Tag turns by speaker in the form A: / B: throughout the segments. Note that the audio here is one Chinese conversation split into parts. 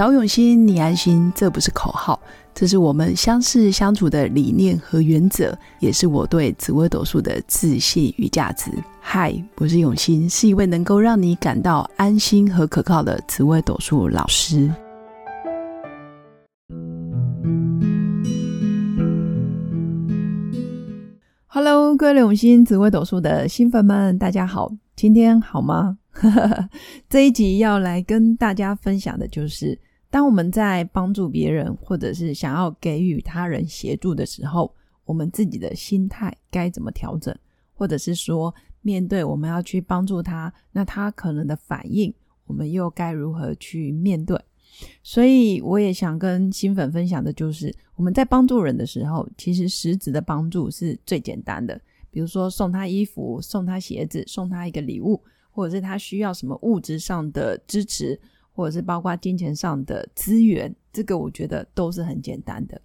A: 找永新，你安心，这不是口号，这是我们相识相处的理念和原则，也是我对紫微斗数的自信与价值。嗨，我是永新，是一位能够让你感到安心和可靠的紫微斗数老师。Hello，各位永新紫微斗数的新粉们，大家好，今天好吗？这一集要来跟大家分享的就是，当我们在帮助别人，或者是想要给予他人协助的时候，我们自己的心态该怎么调整，或者是说，面对我们要去帮助他，那他可能的反应，我们又该如何去面对？所以，我也想跟新粉分享的就是，我们在帮助人的时候，其实实质的帮助是最简单的，比如说送他衣服、送他鞋子、送他一个礼物。或者是他需要什么物质上的支持，或者是包括金钱上的资源，这个我觉得都是很简单的。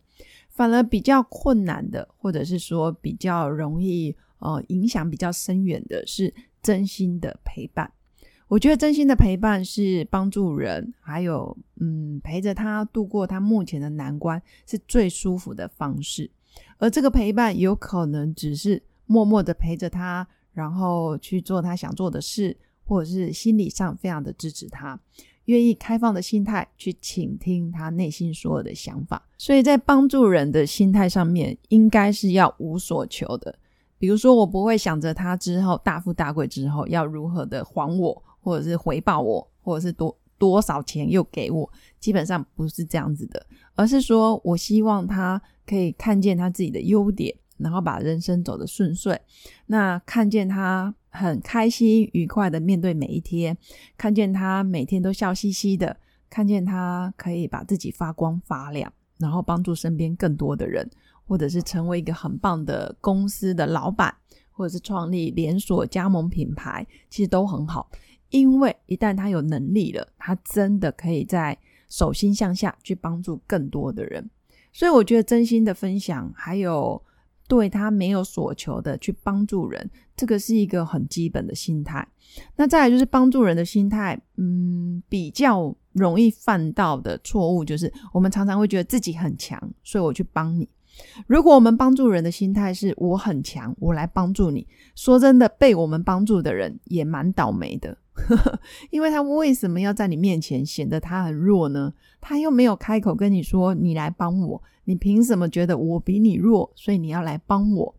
A: 反而比较困难的，或者是说比较容易呃影响比较深远的，是真心的陪伴。我觉得真心的陪伴是帮助人，还有嗯陪着他度过他目前的难关，是最舒服的方式。而这个陪伴有可能只是默默的陪着他。然后去做他想做的事，或者是心理上非常的支持他，愿意开放的心态去倾听他内心所有的想法。所以在帮助人的心态上面，应该是要无所求的。比如说，我不会想着他之后大富大贵之后要如何的还我，或者是回报我，或者是多多少钱又给我，基本上不是这样子的，而是说我希望他可以看见他自己的优点。然后把人生走得顺遂，那看见他很开心愉快的面对每一天，看见他每天都笑嘻嘻的，看见他可以把自己发光发亮，然后帮助身边更多的人，或者是成为一个很棒的公司的老板，或者是创立连锁加盟品牌，其实都很好。因为一旦他有能力了，他真的可以在手心向下去帮助更多的人。所以我觉得真心的分享还有。对他没有所求的去帮助人，这个是一个很基本的心态。那再来就是帮助人的心态，嗯，比较容易犯到的错误就是，我们常常会觉得自己很强，所以我去帮你。如果我们帮助人的心态是我很强，我来帮助你，说真的，被我们帮助的人也蛮倒霉的。因为他为什么要在你面前显得他很弱呢？他又没有开口跟你说：“你来帮我。”你凭什么觉得我比你弱，所以你要来帮我？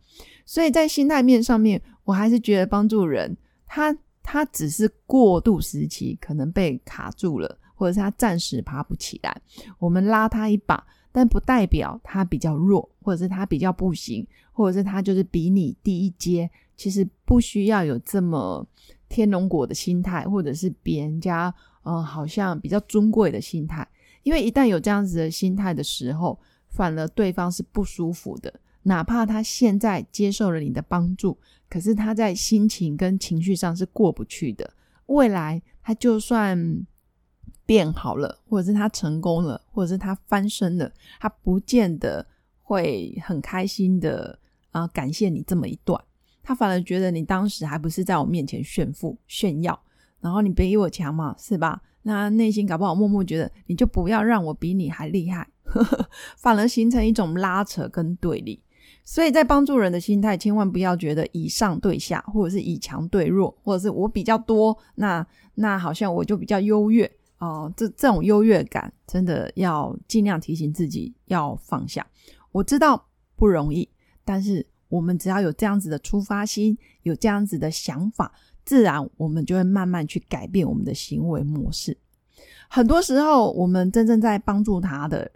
A: 所以在心态面上面，我还是觉得帮助人，他他只是过渡时期可能被卡住了，或者是他暂时爬不起来，我们拉他一把，但不代表他比较弱，或者是他比较不行，或者是他就是比你低一阶。其实不需要有这么天龙果的心态，或者是别人家呃好像比较尊贵的心态，因为一旦有这样子的心态的时候。反而对方是不舒服的，哪怕他现在接受了你的帮助，可是他在心情跟情绪上是过不去的。未来他就算变好了，或者是他成功了，或者是他翻身了，他不见得会很开心的啊，感谢你这么一段。他反而觉得你当时还不是在我面前炫富炫耀，然后你比我强嘛，是吧？那内心搞不好默默觉得，你就不要让我比你还厉害。反而形成一种拉扯跟对立，所以在帮助人的心态，千万不要觉得以上对下，或者是以强对弱，或者是我比较多，那那好像我就比较优越哦。这这种优越感，真的要尽量提醒自己要放下。我知道不容易，但是我们只要有这样子的出发心，有这样子的想法，自然我们就会慢慢去改变我们的行为模式。很多时候，我们真正在帮助他的。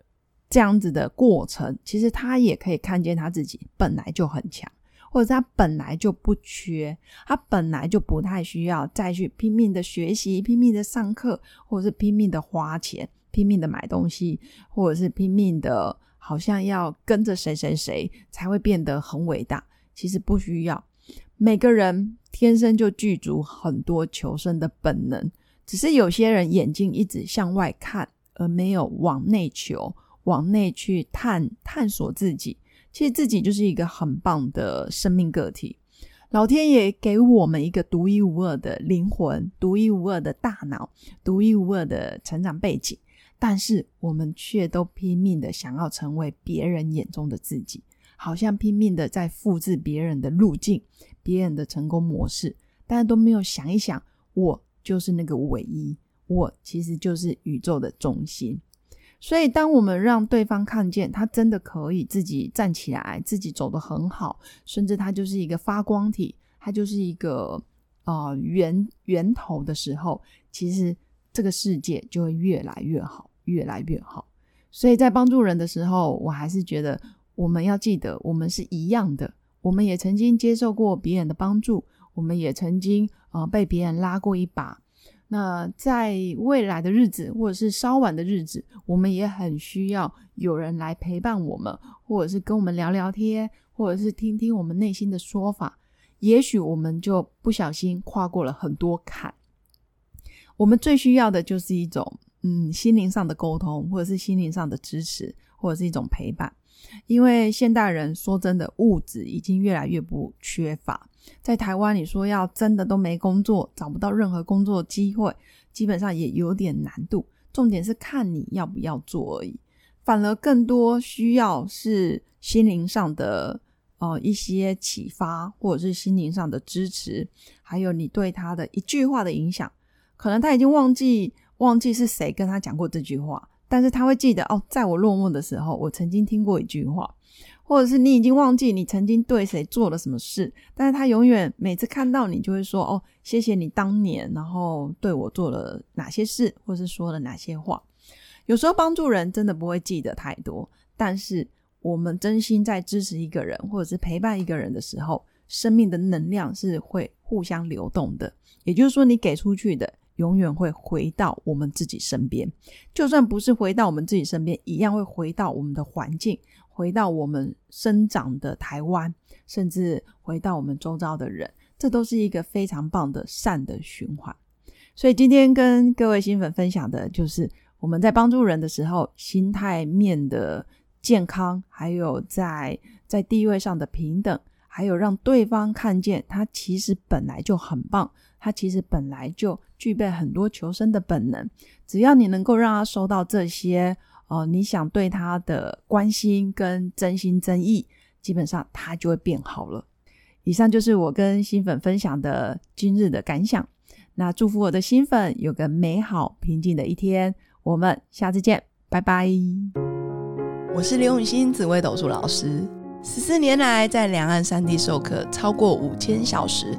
A: 这样子的过程，其实他也可以看见他自己本来就很强，或者他本来就不缺，他本来就不太需要再去拼命的学习、拼命的上课，或者是拼命的花钱、拼命的买东西，或者是拼命的，好像要跟着谁谁谁才会变得很伟大。其实不需要，每个人天生就具足很多求生的本能，只是有些人眼睛一直向外看，而没有往内求。往内去探探索自己，其实自己就是一个很棒的生命个体。老天爷给我们一个独一无二的灵魂、独一无二的大脑、独一无二的成长背景，但是我们却都拼命的想要成为别人眼中的自己，好像拼命的在复制别人的路径、别人的成功模式，但是都没有想一想，我就是那个唯一，我其实就是宇宙的中心。所以，当我们让对方看见他真的可以自己站起来，自己走得很好，甚至他就是一个发光体，他就是一个呃源源头的时候，其实这个世界就会越来越好。越来越好，所以在帮助人的时候，我还是觉得我们要记得，我们是一样的。我们也曾经接受过别人的帮助，我们也曾经啊被别人拉过一把。那在未来的日子，或者是稍晚的日子，我们也很需要有人来陪伴我们，或者是跟我们聊聊天，或者是听听我们内心的说法。也许我们就不小心跨过了很多坎。我们最需要的就是一种。嗯，心灵上的沟通，或者是心灵上的支持，或者是一种陪伴。因为现代人说真的，物质已经越来越不缺乏。在台湾，你说要真的都没工作，找不到任何工作机会，基本上也有点难度。重点是看你要不要做而已。反而更多需要是心灵上的呃一些启发，或者是心灵上的支持，还有你对他的一句话的影响。可能他已经忘记。忘记是谁跟他讲过这句话，但是他会记得哦，在我落寞的时候，我曾经听过一句话，或者是你已经忘记你曾经对谁做了什么事，但是他永远每次看到你就会说哦，谢谢你当年，然后对我做了哪些事，或是说了哪些话。有时候帮助人真的不会记得太多，但是我们真心在支持一个人，或者是陪伴一个人的时候，生命的能量是会互相流动的。也就是说，你给出去的。永远会回到我们自己身边，就算不是回到我们自己身边，一样会回到我们的环境，回到我们生长的台湾，甚至回到我们周遭的人，这都是一个非常棒的善的循环。所以今天跟各位新粉分享的就是我们在帮助人的时候，心态面的健康，还有在在地位上的平等，还有让对方看见他其实本来就很棒。他其实本来就具备很多求生的本能，只要你能够让他收到这些，哦，你想对他的关心跟真心真意，基本上他就会变好了。以上就是我跟新粉分享的今日的感想。那祝福我的新粉有个美好平静的一天。我们下次见，拜拜。
B: 我是刘永新紫微斗数老师，十四年来在两岸三地授课超过五千小时。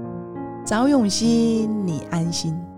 B: 找永熙，你安心。